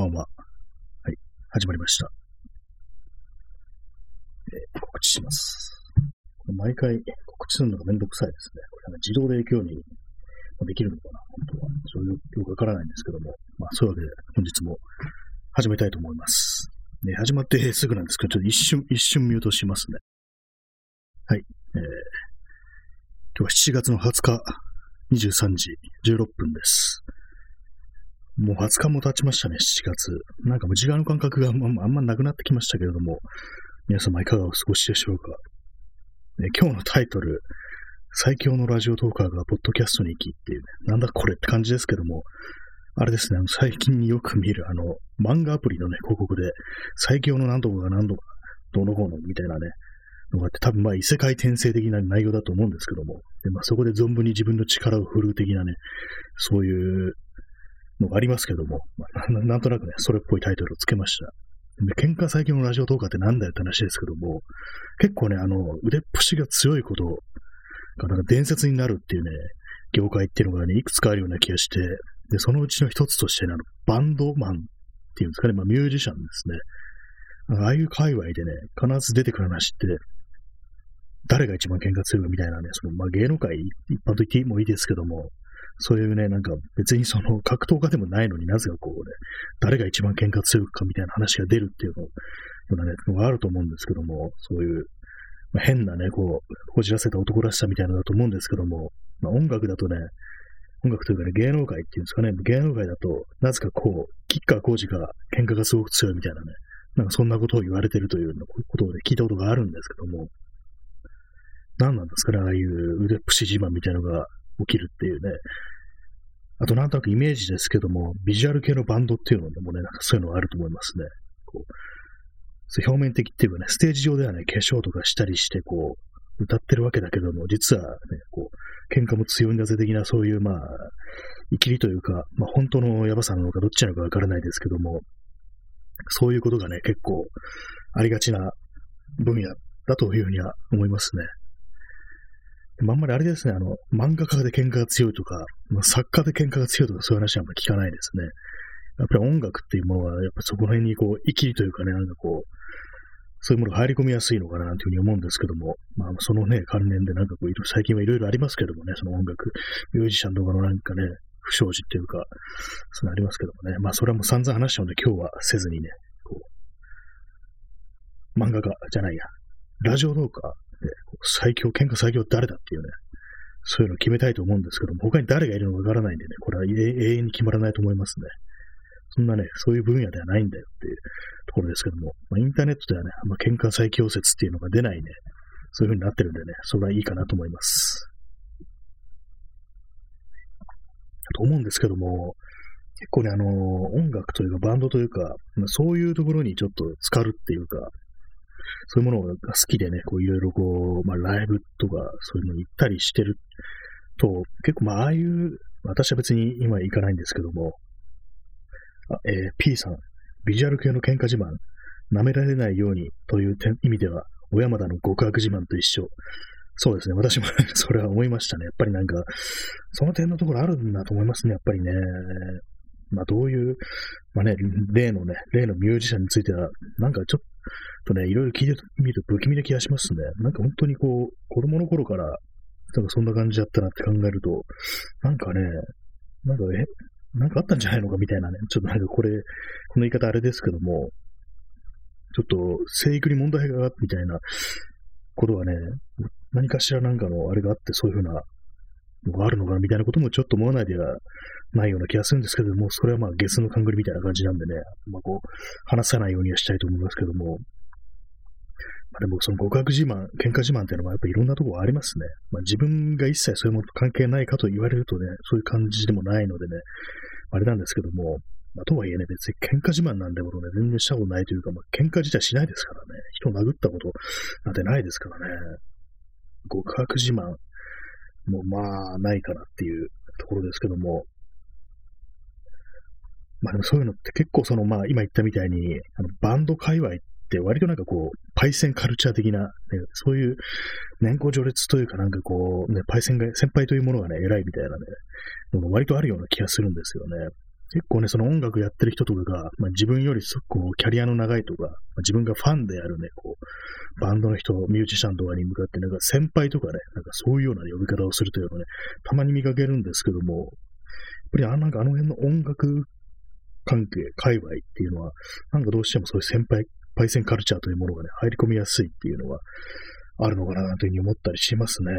ばんは。はい、始まりました。えー告知します。毎回告知するのがめんどくさいですね。これなんか自動で影響にできるのかな本当は。それよよくわからないんですけども。まあ、そういうわけで本日も始めたいと思います。ね、始まってすぐなんですけど、ちょっと一瞬、一瞬ミュートしますね。はい。えー、今日は7月の20日、23時16分です。もう20日も経ちましたね、7月。なんかもう時間の感覚があんまあんまなくなってきましたけれども、皆様いかがお過ごしでしょうか。ね、今日のタイトル、最強のラジオトーカーがポッドキャストに行きっていうね、なんだこれって感じですけども、あれですね、あの最近よく見るあの漫画アプリのね、広告で、最強の何とか何とか、どのこうのみたいなね、のがあって、多分まあ異世界転生的な内容だと思うんですけども、でまあ、そこで存分に自分の力を振るう的なね、そういうのがありますけども、まあ、な なんとなくね、それっぽいタイトルをつけました。で喧嘩最強のラジオトーカーってなんだよって話ですけども、結構ね、あの、腕っぷしが強いことがなんか伝説になるっていうね、業界っていうのがね、いくつかあるような気がして、で、そのうちの一つとしてね、あの、バンドマンっていうんですかね、まあミュージシャンですね。ああいう界隈でね、必ず出てくる話って、誰が一番喧嘩強いかみたいなね、その、まあ芸能界一般と言ってもいいですけども、そういうね、なんか別にその格闘家でもないのになぜかこうね、誰が一番喧嘩強いかみたいな話が出るっていうのようなね、のがあると思うんですけども、そういう、まあ、変なね、こう、こじらせた男らしさみたいなのだと思うんですけども、まあ、音楽だとね、音楽というかね、芸能界っていうんですかね、芸能界だと、なぜかこう、吉川浩司が喧嘩がすごく強いみたいなね、なんかそんなことを言われてるということをね、聞いたことがあるんですけども、何なんですかね、ああいう腕っぷし自慢みたいなのが起きるっていうね。あとなんとなくイメージですけども、ビジュアル系のバンドっていうのでもね、なんかそういうのがあると思いますね。こうそう表面的っていうかね、ステージ上ではね、化粧とかしたりして、こう、歌ってるわけだけども、実はね、こう、喧嘩も強いんだぜ的な、そういう、まあ、生きりというか、まあ、本当のヤバさなのかどっちなのかわからないですけども、そういうことがね、結構ありがちな分野だというふうには思いますね。でもあんまりあれですね、あの、漫画家で喧嘩が強いとか、まあ、作家で喧嘩が強いとかそういう話はあんまり聞かないですね。やっぱり音楽っていうものは、やっぱそこら辺にこう、生きりというかね、なんかこう、そういうものが入り込みやすいのかなというふうに思うんですけども、まあ、そのね、関連でなんかこう、最近はいろいろありますけどもね、その音楽、ミュージシャンとかのなんかね、不祥事っていうか、そういうのありますけどもね、まあ、それはもう散々話したので、今日はせずにね、こう、漫画家じゃないや、ラジオ動画で、最強、喧嘩最強誰だっていうね、そういうのを決めたいと思うんですけども、他に誰がいるのかわからないんでね、これは永遠に決まらないと思いますね。そんなね、そういう分野ではないんだよっていうところですけども、まあ、インターネットではね、まあ、喧嘩最強説っていうのが出ないね、そういう風になってるんでね、それはいいかなと思います。と思うんですけども、結構ね、あの音楽というかバンドというか、まあ、そういうところにちょっと浸かるっていうか、そういうものが好きでね、こういろいろこう、まあライブとかそういうのに行ったりしてると、結構まあああいう、私は別に今行かないんですけども、あえー P さん、ビジュアル系の喧嘩自慢、舐められないようにという点意味では、小山田の極悪自慢と一緒。そうですね、私も それは思いましたね。やっぱりなんか、その点のところあるんだと思いますね、やっぱりね。まあどういう、まあね、例のね、例のミュージシャンについては、なんかちょっとね、いろいろ聞いてみると不気味な気がしますね。なんか本当にこう、子供の頃から、なんかそんな感じだったなって考えると、なんかね、なんかえ、なんかあったんじゃないのかみたいなね、ちょっとなんかこれ、この言い方あれですけども、ちょっと生育に問題があってみたいなことはね、何かしらなんかのあれがあってそういうふうなのがあるのかなみたいなこともちょっと思わないではないような気がするんですけども、それはまあゲスの勘繰りみたいな感じなんでね、まあこう、話さないようにはしたいと思いますけども、まあでもその極悪自慢、喧嘩自慢っていうのはやっぱいろんなところありますね。まあ自分が一切そういうものと関係ないかと言われるとね、そういう感じでもないのでね、あれなんですけども、まあ、とはいえね、別に喧嘩自慢なんてことね、全然したことないというか、まあ、喧嘩自体しないですからね。人を殴ったことなんてないですからね。極悪自慢もまあ、ないかなっていうところですけども。まあでもそういうのって結構その、まあ今言ったみたいに、あのバンド界隈って割となんかこう、パイセンカルチャー的な、ね、そういう年功序列というかなんかこう、ね、パイセンが、先輩というものがね、偉いみたいなね、のが割とあるような気がするんですよね。結構ね、その音楽やってる人とかが、まあ、自分よりこうキャリアの長いとか、まあ、自分がファンであるね、こう、バンドの人、ミュージシャンとかに向かって、なんか先輩とかね、なんかそういうような呼び方をするというのをね、たまに見かけるんですけども、やっぱりあなんかあの辺の音楽関係、界隈っていうのは、なんかどうしてもそういう先輩、パイセンカルチャーというものがね、入り込みやすいっていうのはあるのかなというふうに思ったりしますね。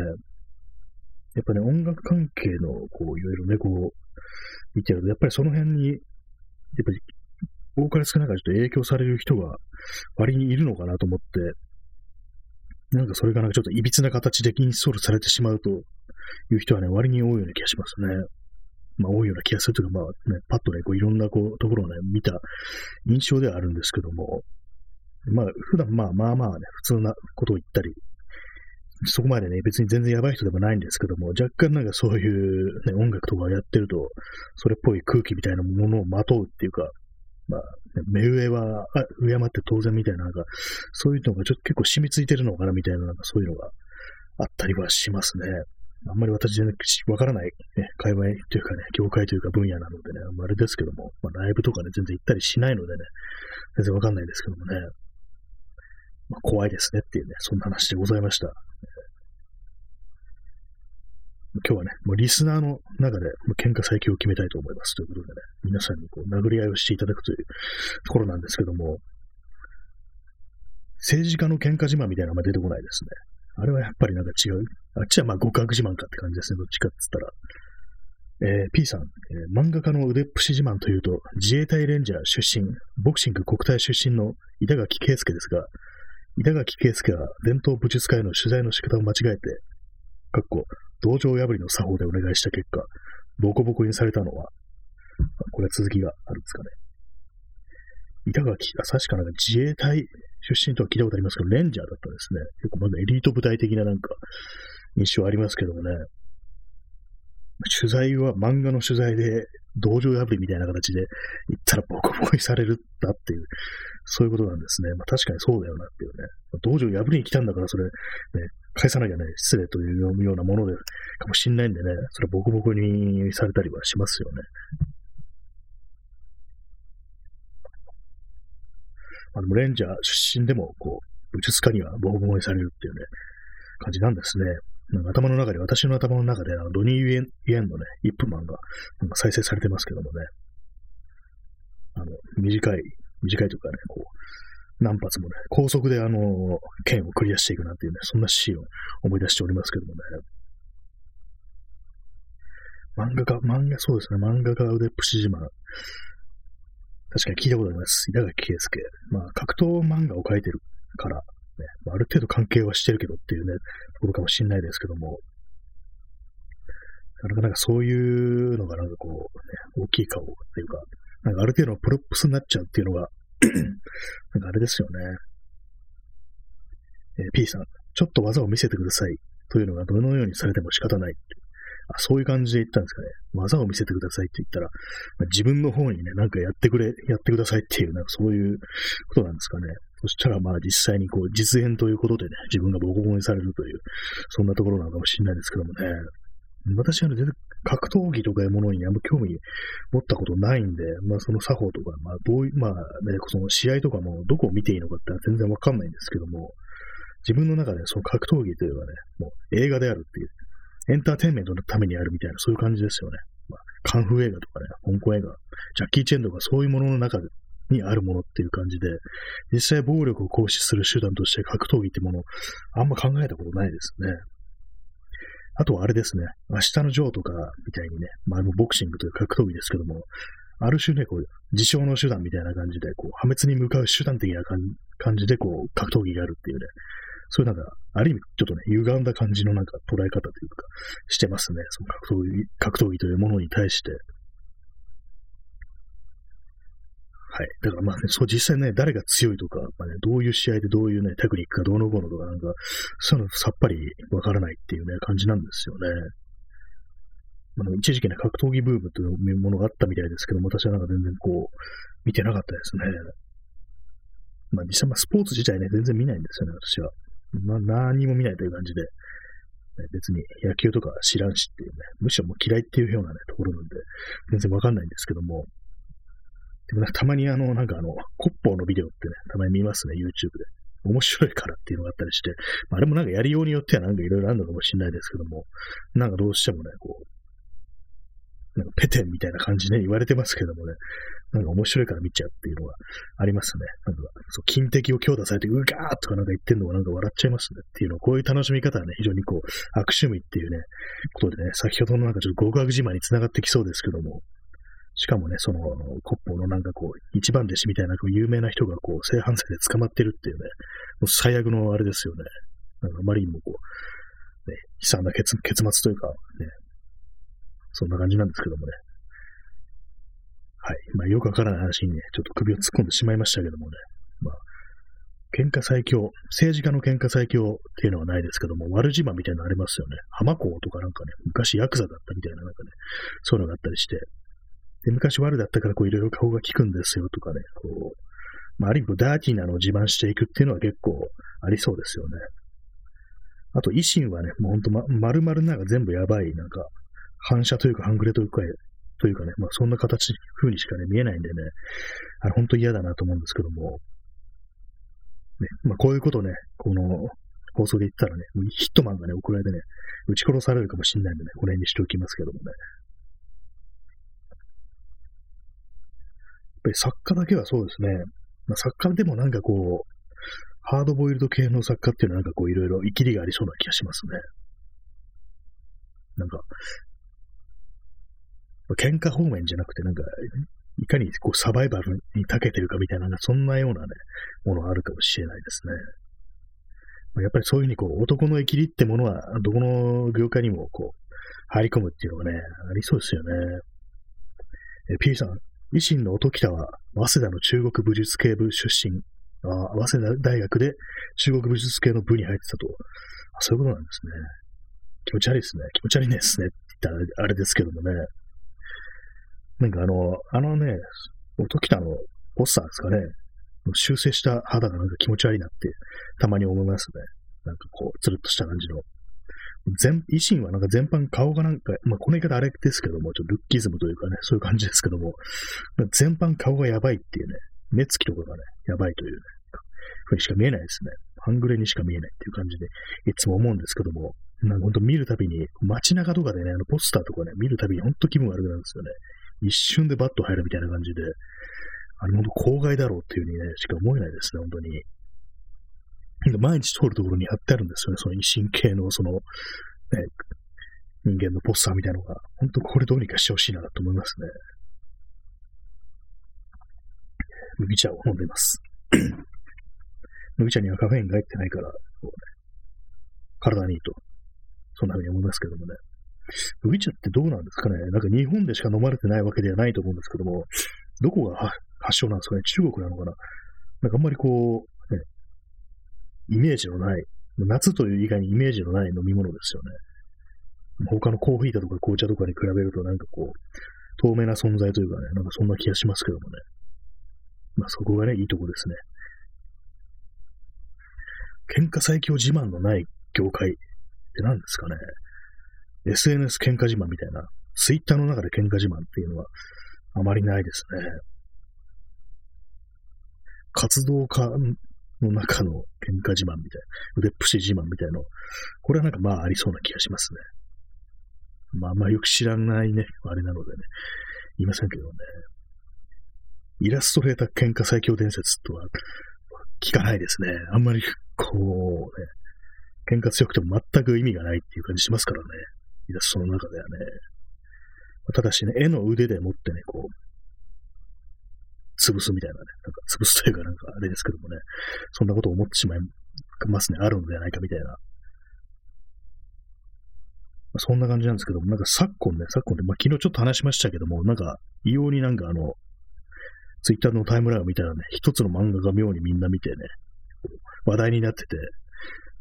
やっぱね、音楽関係の、こう、いろいろね、こう、見てると、やっぱりその辺に、やっぱり、多かれ少なかれちょっと影響される人が割にいるのかなと思って、なんかそれがなんかちょっと歪な形でインストールされてしまうという人はね、割に多いような気がしますね。まあ多いような気がするというか、まあね、パッとね、こういろんなこうところをね、見た印象ではあるんですけども、まあ普段まあまあまあね、普通なことを言ったりそこまでね、別に全然やばい人でもないんですけども、若干なんかそういう、ね、音楽とかやってると、それっぽい空気みたいなものをまとうっていうか、まあ、目上は、敬って当然みたいな、なんか、そういうのがちょっと結構染みついてるのかなみたいな、なんかそういうのがあったりはしますね。あんまり私全然わからない、ね、界隈というかね、業界というか分野なのでね、あれですけども、まあ、ライブとかね、全然行ったりしないのでね、全然わかんないですけどもね、まあ、怖いですねっていうね、そんな話でございました。今日はね、もうリスナーの中でもう喧嘩最強を決めたいと思います。ということでね、皆さんにこう殴り合いをしていただくというところなんですけども、政治家の喧嘩自慢みたいなのが出てこないですね。あれはやっぱりなんか違う。あっちはまあ極悪自慢かって感じですね。どっちかって言ったら。えー、P さん、えー、漫画家の腕っぷし自慢というと、自衛隊レンジャー出身、ボクシング国体出身の板垣圭介ですが、板垣圭介は伝統武術家への取材の仕方を間違えて、かっこ、道場破りの作法でお願いした結果、ボコボコにされたのは、これは続きがあるんですかね。板垣、あ、確かなんか自衛隊出身とは聞いたことありますけど、レンジャーだったんですね。結構まだエリート部隊的ななんか印象ありますけどもね。取材は漫画の取材で道場破りみたいな形で行ったらボコボコにされるんだっていう、そういうことなんですね。まあ確かにそうだよなっていうね。道場破りに来たんだからそれ、ね、返さなきゃね、失礼というようなもので、かもしんないんでね、それボコボコにされたりはしますよね。あ、でもレンジャー出身でも、こう、武術家にはボコボコにされるっていうね、感じなんですね。なんか頭の中で、私の頭の中で、あのドニー・イエンイエンのね、イップマンがなんか再生されてますけどもね、あの、短い、短いというかね、こう、何発もね、高速であの、剣をクリアしていくなんていうね、そんなシーンを思い出しておりますけどもね。漫画家、漫画、そうですね、漫画家腕っぷし島。確かに聞いたことあります。稲垣圭介。まあ、格闘漫画を描いてるから、ね、ある程度関係はしてるけどっていうね、ところかもしれないですけども、なかなかそういうのがなんかこう、ね、大きい顔っていうか、なんかある程度の props になっちゃうっていうのが なんかあれですよね。えー、P さん、ちょっと技を見せてくださいというのがどのようにされても仕方ない。そういう感じで言ったんですかね。技を見せてくださいって言ったら、まあ、自分の方にね、なんかやってくれ、やってくださいっていう、なんかそういうことなんですかね。そしたらまあ実際にこう実演ということでね、自分がボコボコにされるという、そんなところなのかもしれないですけどもね。私はね、全然格闘技とかいうものにあんま興味持ったことないんで、まあその作法とか、まあどういう、まあね、その試合とかもどこを見ていいのかって全然わかんないんですけども、自分の中でその格闘技というのはね、もう映画であるっていう、エンターテインメントのためにあるみたいな、そういう感じですよね。まあ、カンフー映画とかね、香港映画、ジャッキー・チェンとかそういうものの中にあるものっていう感じで、実際暴力を行使する手段として格闘技ってもの、あんま考えたことないですね。あとはあれですね、明日のジョーとかみたいにね、まあ、ボクシングという格闘技ですけども、ある種ね、こう、自傷の手段みたいな感じで、こう、破滅に向かう手段的な感じで、こう、格闘技があるっていうね、そういうなんか、ある意味、ちょっとね、歪んだ感じのなんか捉え方というか、してますね。その格闘技、格闘技というものに対して。はい。だからまあね、そう実際ね、誰が強いとか、まあね、どういう試合でどういうね、テクニックがどうのこうのとか、なんか、そういうのさっぱりわからないっていうね、感じなんですよね。あの、一時期ね、格闘技ブームというものがあったみたいですけども、私はなんか全然こう、見てなかったですね。まあ実際、まあスポーツ自体ね、全然見ないんですよね、私は。まあ何も見ないという感じで、別に野球とか知らんしっていうね、むしろもう嫌いっていうようなね、ところなんで、全然わかんないんですけども、でもたまにあの、なんかあの、コッポーのビデオってね、たまに見ますね、YouTube で。面白いからっていうのがあったりして、まあ、あれもなんかやりようによってはなんかいろいろあるのかもしれないですけども、なんかどうしてもね、こう、なんかペテンみたいな感じね、言われてますけどもね、なんか面白いから見ちゃうっていうのがありますね。なんか、そう、金敵を強打されて、うがーとかなんか言ってんのがなんか笑っちゃいますねっていうの、こういう楽しみ方はね、非常にこう、悪趣味っていうね、ことでね、先ほどのなんかちょっと極悪自慢につながってきそうですけども、しかもね、その、コッポのなんかこう、一番弟子みたいなこう有名な人がこう、性犯罪で捕まってるっていうね、もう最悪のあれですよね。なんかあまりにもこう、ね、悲惨な結結末というか、ね、そんな感じなんですけどもね。はい。まあ、よくわからない話にね、ちょっと首を突っ込んでしまいましたけどもね。まあ、喧嘩最強、政治家の喧嘩最強っていうのはないですけども、悪自慢みたいなのありますよね。浜子とかなんかね、昔ヤクザだったみたいななんかね、そういうのがあったりして、で、昔悪だったからこういろいろ顔が効くんですよとかね、こう、まあ、ある意味ダーティーなのを自慢していくっていうのは結構ありそうですよね。あと、維新はね、もうほんとま、丸々なんか全部やばい、なんか、反射というか半グレというか、というかね、まあそんな形、風にしかね、見えないんでね、あれ本当嫌だなと思うんですけども、ね、まあこういうことをね、この放送で言ったらね、ヒットマンがね、送られてね、撃ち殺されるかもしれないんでね、この辺にしておきますけどもね。やっぱり作家だけはそうですね。まあ、作家でもなんかこう、ハードボイルド系の作家っていうのはなんかこういろいろ生きりがありそうな気がしますね。なんか、喧嘩方面じゃなくてなんか、いかにこうサバイバルに長けてるかみたいな、そんなようなね、ものあるかもしれないですね。やっぱりそういうふうにこう男の生きりってものは、どこの業界にもこう、入り込むっていうのがね、ありそうですよね。え、P さん、維新の音喜多は、早稲田の中国武術系部出身。あ早稲田大学で中国武術系の部に入ってたと。あそういうことなんですね。気持ち悪いですね。気持ち悪いですね。って言ったらあれですけどもね。なんかあの、あのね、音喜多のポスターですかね。修正した肌がなんか気持ち悪いなってたまに思いますね。なんかこう、つるっとした感じの。全、維新はなんか全般顔がなんか、まあこの言い方あれですけども、ちょっとルッキズムというかね、そういう感じですけども、全般顔がやばいっていうね、目つきとかがね、やばいというね、ふうにしか見えないですね。半グレにしか見えないっていう感じで、いつも思うんですけども、なんかほんと見るたびに、街中とかでね、あのポスターとかね、見るたびにほんと気分悪くなるんですよね。一瞬でバッと入るみたいな感じで、あれほんと公害だろうっていう風にね、しか思えないですね、本当に。毎日通るところに貼ってあるんですよね。その維新系の、その、ね、人間のポスターみたいなのが。本当これどうにかしてほしいなと思いますね。麦茶を飲んでます。麦茶にはカフェインが入ってないから、ね、体にいいと。そんな風に思いますけどもね。麦茶ってどうなんですかねなんか日本でしか飲まれてないわけではないと思うんですけども、どこが発祥なんですかね中国なのかななんかあんまりこう、イメージのない、夏という以外にイメージのない飲み物ですよね。他のコーヒーだとか紅茶とかに比べるとなんかこう、透明な存在というかね、なんかそんな気がしますけどもね。まあそこがね、いいとこですね。喧嘩最強自慢のない業界って何ですかね。SNS 喧嘩自慢みたいな、ツイッターの中で喧嘩自慢っていうのはあまりないですね。活動家の中の喧嘩自慢みたいな、腕っぷし自慢みたいなの、これはなんかまあありそうな気がしますね。まあまあよく知らないね、あれなのでね、言いませんけどね。イラストレーター喧嘩最強伝説とは聞かないですね。あんまりこうね、喧嘩強くても全く意味がないっていう感じしますからね。イラストの中ではね。ただしね、絵の腕でもってね、こう、潰すみたいなね、なんか潰すというかなんかあれですけどもね、そんなことを思ってしまいますね、あるのではないかみたいな。まあ、そんな感じなんですけども、なんか昨今ね、昨今で、まあ、昨日ちょっと話しましたけども、なんか異様になんかあの、ツイッターのタイムラインを見たらね、一つの漫画が妙にみんな見てね、話題になってて、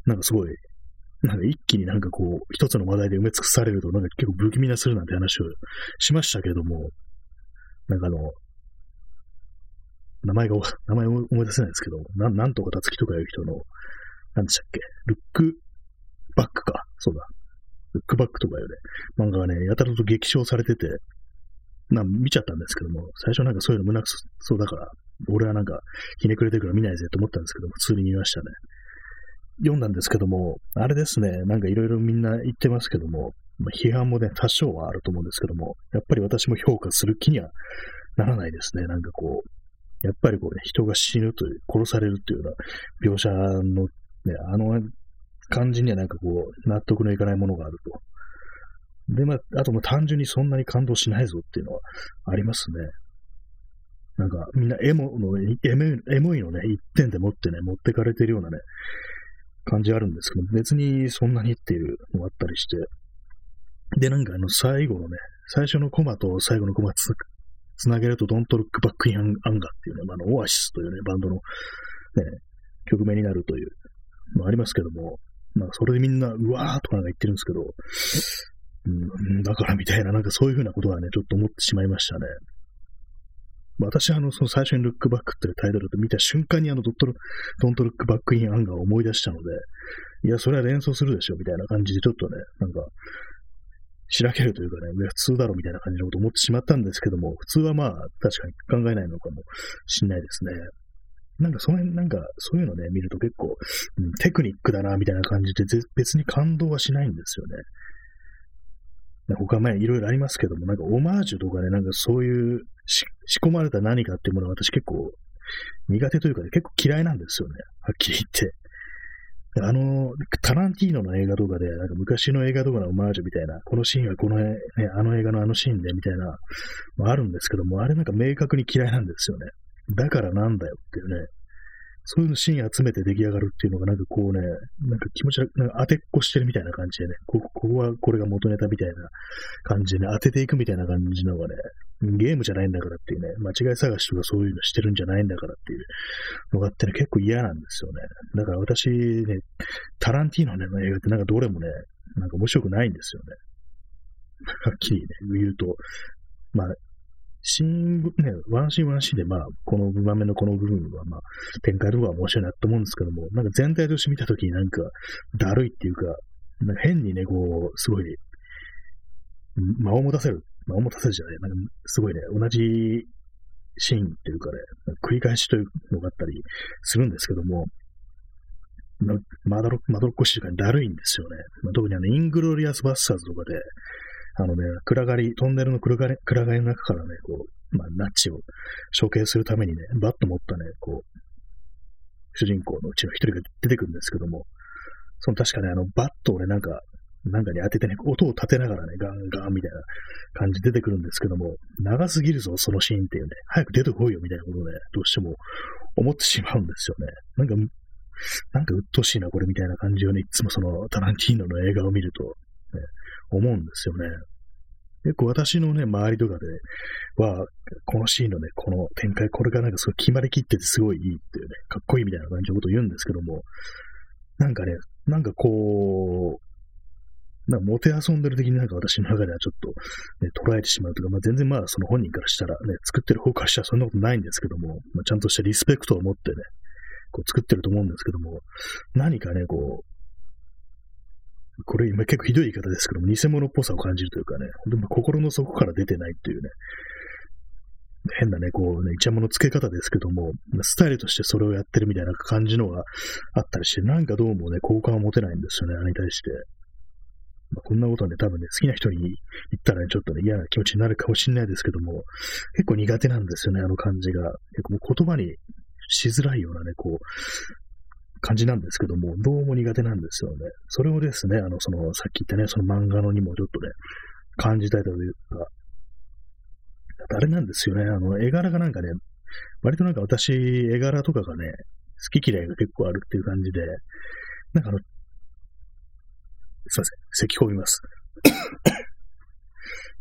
なんかすごい、なんか一気になんかこう、一つの話題で埋め尽くされると、なんか結構不気味なするなんて話をしましたけども、なんかあの、名前が、名前を思い出せないですけど、ななんとかたつきとかいう人の、なんでしたっけ、ルックバックか、そうだ。ルックバックとかいうね、漫画がね、やたらと激賞されてて、な見ちゃったんですけども、最初なんかそういうの胸くそうだから、俺はなんかひねくれてるから見ないぜと思ったんですけど、普通に見ましたね。読んだんですけども、あれですね、なんかいろいろみんな言ってますけども、批判もね、多少はあると思うんですけども、やっぱり私も評価する気にはならないですね。なんかこう、やっぱりこうね、人が死ぬという、殺されるというような描写のね、あの感じにはなんかこう、納得のいかないものがあると。で、まあ、あとも単純にそんなに感動しないぞっていうのはありますね。なんか、みんなエモの、エモいのね、一点で持ってね、持ってかれてるようなね、感じあるんですけど、別にそんなにっていうのがあったりして。で、なんかあの、最後のね、最初のコマと最後のコマつつなげると、ドントルックバックインアンガーっていうね、まあ、のオアシスというね、バンドのね、曲名になるというのありますけども、まあ、それでみんな、うわーとかなんか言ってるんですけど、うん、だからみたいな、なんかそういうふうなことはね、ちょっと思ってしまいましたね。私はあの、その最初にルックバックっていうタイトルで見た瞬間にあのドットル、ドントルックバックインアンガーを思い出したので、いや、それは連想するでしょ、みたいな感じでちょっとね、なんか、しらけるというかね、普通だろみたいな感じのことを思ってしまったんですけども、普通はまあ、確かに考えないのかもしんないですね。なんかその辺、なんかそういうのね、見ると結構、うん、テクニックだな、みたいな感じで、別に感動はしないんですよね。他前いろいろありますけども、なんかオマージュとかね、なんかそういう仕込まれた何かっていうものは私結構苦手というかね、結構嫌いなんですよね。はっきり言って。あの、タランティーノの映画とかで、なんか昔の映画とかのオマージュみたいな、このシーンはこの、ね、あの映画のあのシーンでみたいな、もあるんですけども、あれなんか明確に嫌いなんですよね。だからなんだよっていうね。そういうのシーン集めて出来上がるっていうのがなんかこうね、なんか気持ち悪なんか当てっこしてるみたいな感じでね、こここはこれが元ネタみたいな感じでね、当てていくみたいな感じのがね、ゲームじゃないんだからっていうね、間違い探しとかそういうのしてるんじゃないんだからっていうのがあってね、結構嫌なんですよね。だから私ね、タランティーノの映画ってなんかどれもね、なんか面白くないんですよね。はっきりね、言うと。まあ、シーン、ね、ワンシーンワンシーンで、まあ、この場面のこの部分は、まあ、展開とかは面白いなと思うんですけども、なんか全体として見たときになんか、だるいっていうか、なんか変にね、こう、すごい、間を持たせる、間を持たせるじゃない、なんか、すごいね、同じシーンっていうかね、繰り返しというのがあったりするんですけども、まだろ、まどろっこしいうかだるいんですよね。まあ、特にあの、イングロリアス・バスターズとかで、あのね、暗がり、トンネルの暗がり暗がりの中からね、こう、まあ、ナチを処刑するためにね、バット持ったね、こう、主人公のうちの一人が出てくるんですけども、その確かね、あの、バットをね、なんか、なんかに当ててね、音を立てながらね、ガンガンみたいな感じ出てくるんですけども、長すぎるぞ、そのシーンっていうね、早く出てこいよ、みたいなことをね、どうしても思ってしまうんですよね。なんか、なんか鬱陶しいな、これみたいな感じをね、いつもそのタランティーノの映画を見ると、思うんですよね。結構私のね、周りとかでは、このシーンのね、この展開、これがなんかすごい決まりきっててすごいいいっていうね、かっこいいみたいな感じのことを言うんですけども、なんかね、なんかこう、なんか、もて遊んでる的になんか私の中ではちょっと、ね、捉えてしまうとか、まあ、全然まあ、その本人からしたらね、作ってる方からしたらそんなことないんですけども、まあ、ちゃんとしたリスペクトを持ってね、こう作ってると思うんですけども、何かね、こう、これ今結構ひどい言い方ですけども、偽物っぽさを感じるというかね、本当心の底から出てないっていうね、変なね、こうね、イチャモの付け方ですけども、スタイルとしてそれをやってるみたいな感じのがあったりして、なんかどうもね、好感を持てないんですよね、あれに対して。まあ、こんなことはね、多分ね、好きな人に言ったら、ちょっとね、嫌な気持ちになるかもしれないですけども、結構苦手なんですよね、あの感じが。結構もう言葉にしづらいようなね、こう、感じなんですけども、どうも苦手なんですよね。それをですね、あの、その、さっき言ったね、その漫画のにもちょっとね、感じたいというか、あれなんですよね、あの、絵柄がなんかね、割となんか私、絵柄とかがね、好き嫌いが結構あるっていう感じで、なんかあの、すいません、咳込みます。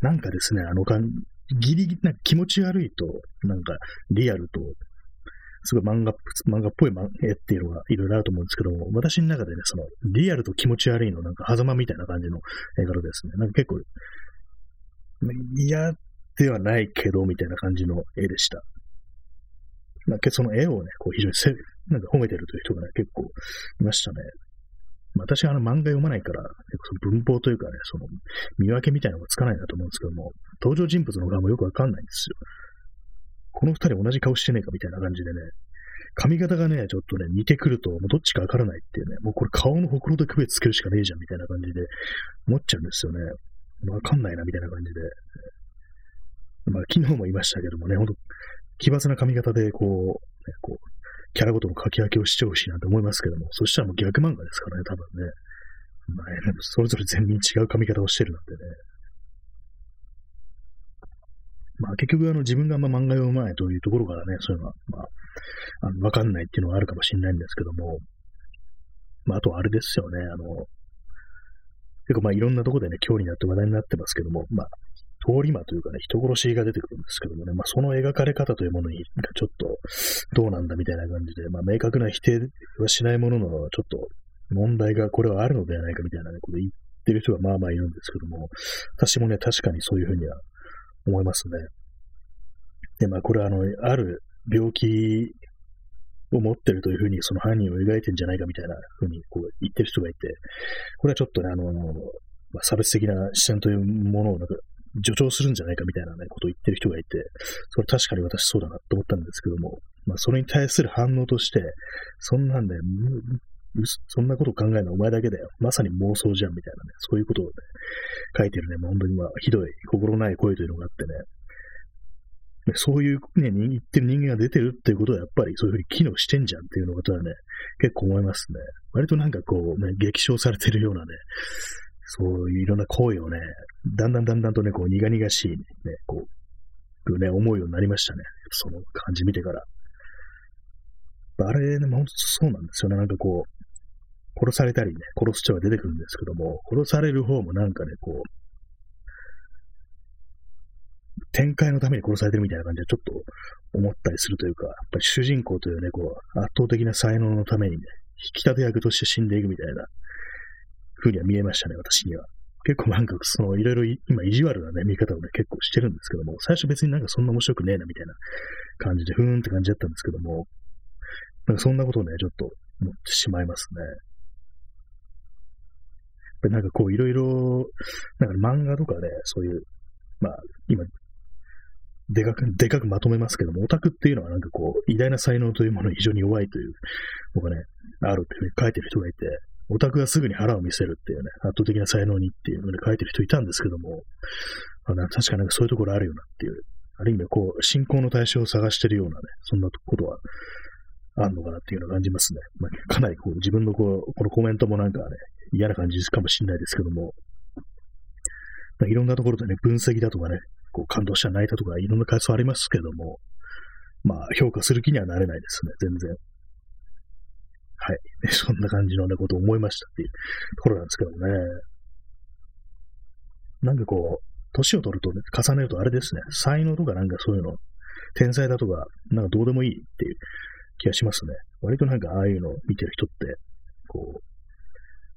なんかですね、あのかん、ギリギリ、なんか気持ち悪いと、なんかリアルと、すごい漫画、漫画っぽい絵っていうのがいろいろあると思うんですけども、私の中でね、その、リアルと気持ち悪いのなんか狭間みたいな感じの絵柄ですね。なんか結構、嫌ではないけど、みたいな感じの絵でした。なんかその絵をね、こう非常にせなんか褒めてるという人がね、結構いましたね。私はあの漫画読まないから、その文法というかね、その見分けみたいなのがつかないなと思うんですけども、登場人物の顔もよくわかんないんですよ。この二人同じ顔してねえかみたいな感じでね、髪型がね、ちょっとね、似てくると、もうどっちかわからないっていうね、もうこれ顔のほくろで区別つけるしかねえじゃんみたいな感じで思っちゃうんですよね。わかんないなみたいな感じで。まあ、昨日も言いましたけどもね、ほんと、奇抜な髪型で、こう、ね、こう、キャラごとの書き分けをしてほしいなと思いますけども、そしたらもう逆漫画ですからね、多分ね。まあ、それぞれ全員違う髪型をしてるなんてね。まあ結局あの自分があんま漫画読まないというところからね、そういうのは、まあ、あのわかんないっていうのはあるかもしれないんですけども、まああとあれですよね、あの、結構まあいろんなところでね、今日になって話題になってますけども、まあ、通り魔というかね、人殺しが出てくるんですけどもね、まあその描かれ方というものに、ちょっとどうなんだみたいな感じで、まあ明確な否定はしないものの、ちょっと問題がこれはあるのではないかみたいなね、こと言ってる人がまあまあいるんですけども、私もね、確かにそういうふうには思いますね。で、まあ、これは、あの、ある病気を持ってるというふうに、その犯人を描いてんじゃないかみたいなふうにこう言ってる人がいて、これはちょっとね、あの、まあ、差別的な視線というものをなんか助長するんじゃないかみたいなね、ことを言ってる人がいて、それ確かに私そうだなと思ったんですけども、まあ、それに対する反応として、そんなんだよ、そんなこと考えるのはお前だけだよ。まさに妄想じゃん、みたいなね。そういうことをね、書いてるね、本当にまあ、ひどい、心ない声というのがあってね。そういうね、言ってる人間が出てるっていうことは、やっぱりそういうふうに機能してんじゃんっていうのことはね、結構思いますね。割となんかこう、ね、激賞されてるようなね、そういういろんな声をね、だんだんだんだんとね、こう苦々しいね、こう、ね、思うようになりましたね。その感じ見てから。あれね、本当そうなんですよね。なんかこう、殺されたりね、殺す人が出てくるんですけども、殺される方もなんかね、こう、展開のために殺されてるみたいな感じでちょっと思ったりするというか、やっぱり主人公というね、こう、圧倒的な才能のためにね、引き立て役として死んでいくみたいな風には見えましたね、私には。結構なんか、その、いろいろ今意地悪なね、見方をね、結構してるんですけども、最初別になんかそんな面白くねえな、みたいな感じで、ふーんって感じだったんですけども、なんかそんなことをね、ちょっと思ってしまいますね。ぱりなんかこういろいろ、なんか漫画とかで、そういう、まあ、今、でかく、でかくまとめますけども、オタクっていうのはなんかこう、偉大な才能というものに非常に弱いというのがね、あるっていうふうに書いてる人がいて、オタクがすぐに腹を見せるっていうね、圧倒的な才能にっていうので書いてる人いたんですけども、あ確かなんかそういうところあるよなっていう、ある意味こう、信仰の対象を探してるようなね、そんなことはあんのかなっていうのを感じますね。まあ、かなりこう自分のこうこのコメントもなんかね、嫌な感じかもしれないですけども、まあ、いろんなところでね、分析だとかね、こう感動した泣いたとかいろんな感想ありますけども、まあ評価する気にはなれないですね、全然。はい。そんな感じのね、ことを思いましたっていうところなんですけどもね。なんかこう、年を取ると、ね、重ねるとあれですね、才能とかなんかそういうの、天才だとか、なんかどうでもいいっていう気がしますね。割となんかああいうのを見てる人って、こう、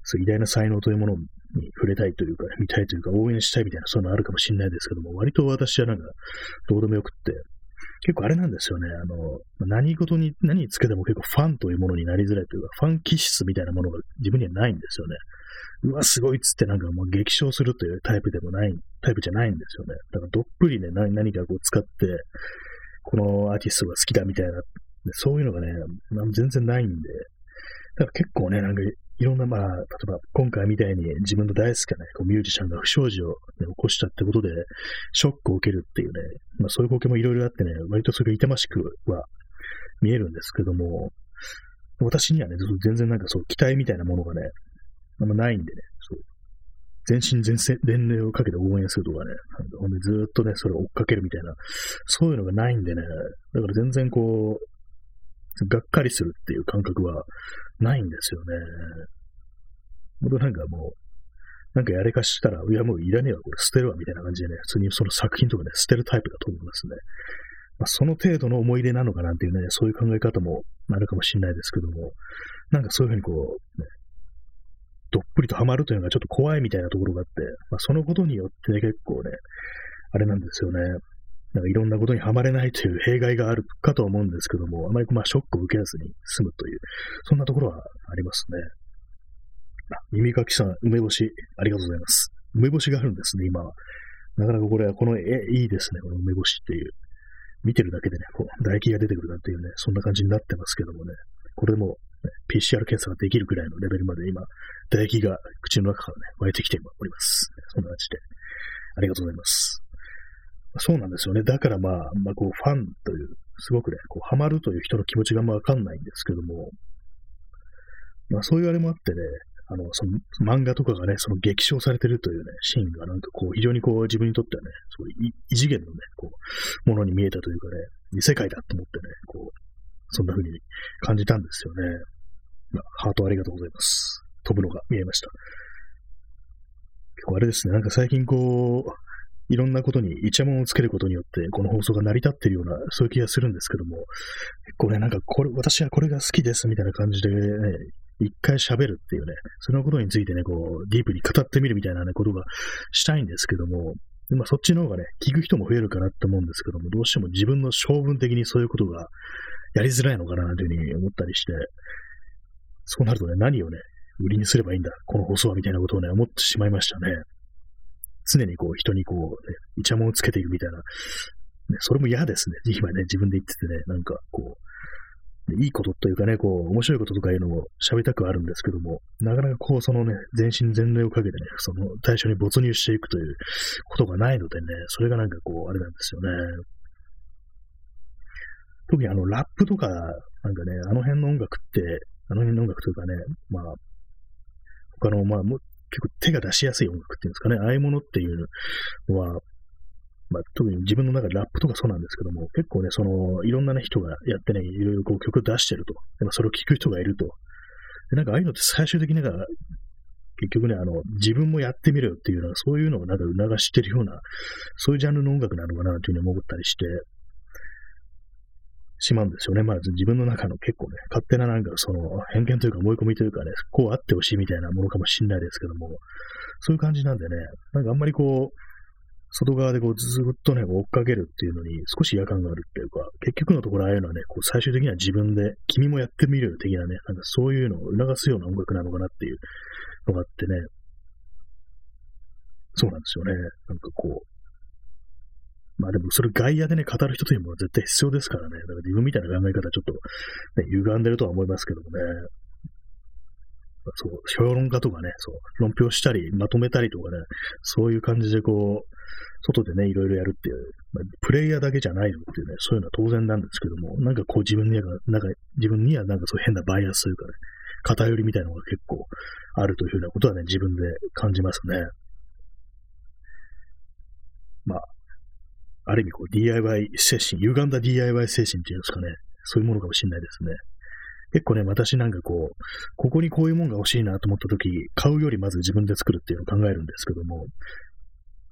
そう偉大な才能というものに触れたいというか、見たいというか、応援したいみたいな、そういうのあるかもしれないですけども、割と私はなんか、どうでもよくって、結構あれなんですよね。あの、何事に、何につけても結構ファンというものになりづらいというか、ファン気質みたいなものが自分にはないんですよね。うわ、すごいっつってなんかもう激賞するというタイプでもない、タイプじゃないんですよね。だからどっぷりね、何かこう使って、このアーティストが好きだみたいなそういうのがね、全然ないんで、だから結構ね、なんかいろんな、まあ、例えば今回みたいに自分の大好きな、ね、こうミュージシャンが不祥事を、ね、起こしたってことで、ショックを受けるっていうね、まあそういう光景もいろいろあってね、割とそれが痛ましくは見えるんですけども、私にはね、全然なんかそう期待みたいなものがね、あんまないんでね、そう。全身全全霊をかけて応援するとかね、ほんでずっとね、それを追っかけるみたいな、そういうのがないんでね、だから全然こう、がっかりするっていう感覚はないんですよね。僕なんかもう、なんかやれかしたら、いやもういらねえわ、これ捨てるわ、みたいな感じでね、普通にその作品とかね、捨てるタイプだと思いますね。まあ、その程度の思い出なのかなんていうね、そういう考え方もあるかもしれないですけども、なんかそういうふうにこう、ね、どっぷりとハマるというのがちょっと怖いみたいなところがあって、まあ、そのことによってね、結構ね、あれなんですよね。なんかいろんなことにはまれないという弊害があるかと思うんですけども、あまりまあショックを受けずに済むという、そんなところはありますね。あ耳かきさん、梅干し、ありがとうございます。梅干しがあるんですね、今は。なかなかこれは、この絵、いいですね、この梅干しっていう。見てるだけでね、こう、唾液が出てくるなんていうね、そんな感じになってますけどもね。これも、ね、PCR 検査ができるくらいのレベルまで今、唾液が口の中からね、湧いてきております。そんな感じで。ありがとうございます。そうなんですよね。だからまあ、まあこう、ファンという、すごくね、こう、ハマるという人の気持ちがまあんまわかんないんですけども、まあそういうあれもあってね、あの、その漫画とかがね、その激賞されてるというね、シーンがなんかこう、非常にこう、自分にとってはね、すごい異次元のね、こう、ものに見えたというかね、異世界だと思ってね、こう、そんな風に感じたんですよね。まあ、ハートありがとうございます。飛ぶのが見えました。結構あれですね、なんか最近こう、いろんなことにイチャモンをつけることによって、この放送が成り立っているような、そういう気がするんですけども、結構ね、なんかこれ、私はこれが好きですみたいな感じでね、一回喋るっていうね、そのことについてね、こう、ディープに語ってみるみたいなね、ことがしたいんですけども、まあそっちの方がね、聞く人も増えるかなって思うんですけども、どうしても自分の性分的にそういうことがやりづらいのかなというふうに思ったりして、そうなるとね、何をね、売りにすればいいんだ、この放送はみたいなことをね、思ってしまいましたね。常にこう、人にこう、ね、イチャモンをつけていくみたいな、ね、それも嫌ですね。今ね、自分で言っててね、なんかこう、いいことというかね、こう、面白いこととかいうのも喋りたくはあるんですけども、なかなかこう、そのね、全身全霊をかけてね、その対象に没入していくということがないのでね、それがなんかこう、あれなんですよね。特にあの、ラップとか、なんかね、あの辺の音楽って、あの辺の音楽というかね、まあ、他の、まあ、結構手が出しやすい音楽っていうんですかね、ああいうものっていうのは、まあ、特に自分の中でラップとかそうなんですけども、結構ね、その、いろんなね、人がやってね、いろいろこう曲出してると。でまあ、それを聴く人がいると。でなんか、ああいうのって最終的になんか、結局ね、あの、自分もやってみろよっていうような、そういうのをなんか促してるような、そういうジャンルの音楽なのかなというふうに思ったりして、しまうんですよね。まず自分の中の結構ね、勝手ななんかその偏見というか思い込みというかね、こうあってほしいみたいなものかもしれないですけども、そういう感じなんでね、なんかあんまりこう、外側でこうずっとね、追っかけるっていうのに少し違和感があるっていうか、結局のところああいうのはね、こう最終的には自分で、君もやってみるよ的なね、なんかそういうのを促すような音楽なのかなっていうのがあってね、そうなんですよね。なんかこう、まあでもそれ外野でね、語る人というのは絶対必要ですからね。だから自分みたいな考え方ちょっと、ね、歪んでるとは思いますけどもね。そう、評論家とかね、そう、論評したり、まとめたりとかね、そういう感じでこう、外でね、いろいろやるっていう、まあ、プレイヤーだけじゃないのっていうね、そういうのは当然なんですけども、なんかこう自分には、なんか自分にはなんかそう変なバイアスというかね、偏りみたいなのが結構あるというふうなことはね、自分で感じますね。まあ、ある意味こう DIY 精神、歪んだ DIY 精神っていうんですかね、そういうものかもしれないですね。結構ね、私なんかこう、ここにこういうもんが欲しいなと思った時、買うよりまず自分で作るっていうのを考えるんですけども、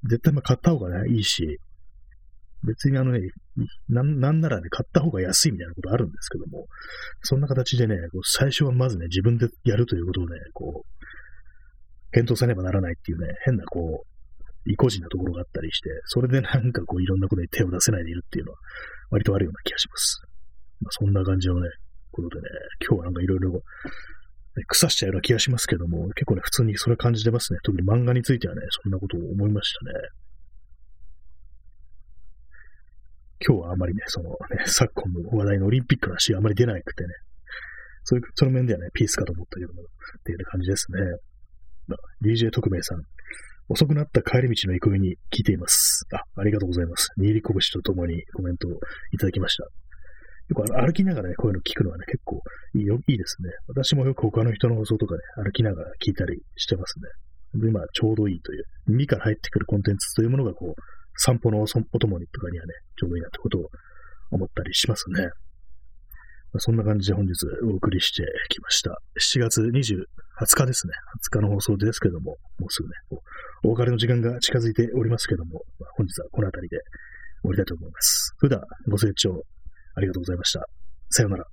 絶対まあ買った方がね、いいし、別にあのね、ななんならね、買った方が安いみたいなことあるんですけども、そんな形でね、こう最初はまずね、自分でやるということをね、こう、検討さねばならないっていうね、変なこう、意固地なところがあったりして、それでなんかこういろんなことに手を出せないでいるっていうのは、割とあるような気がします。まあ、そんな感じのね、ことでね、今日はなんかいろいろ腐しちゃうような気がしますけども、結構ね、普通にそれ感じてますね。特に漫画についてはね、そんなことを思いましたね。今日はあまりね、そのね、昨今の話題のオリンピックの話あまり出なくてね、そういう、その面ではね、ピースかと思ったけども、っていう感じですね。まあ、DJ 特命さん、遅くなった帰り道の憩いに聞いています。あ、ありがとうございます。握り拳とともにコメントをいただきました。よく歩きながらね、こういうの聞くのはね、結構いいよいいですね。私もよく他の人の放送とかね、歩きながら聞いたりしてますね。今ちょうどいいという、耳から入ってくるコンテンツというものがこう、散歩のお供にとかにはね、ちょうどいいなってことを思ったりしますね。まあ、そんな感じで本日お送りしてきました。7月20、20日ですね。20日の放送ですけども、もうすぐね、お別れの時間が近づいておりますけども、まあ、本日はこの辺りで終わりたいと思います。普段ご清聴ありがとうございました。さようなら。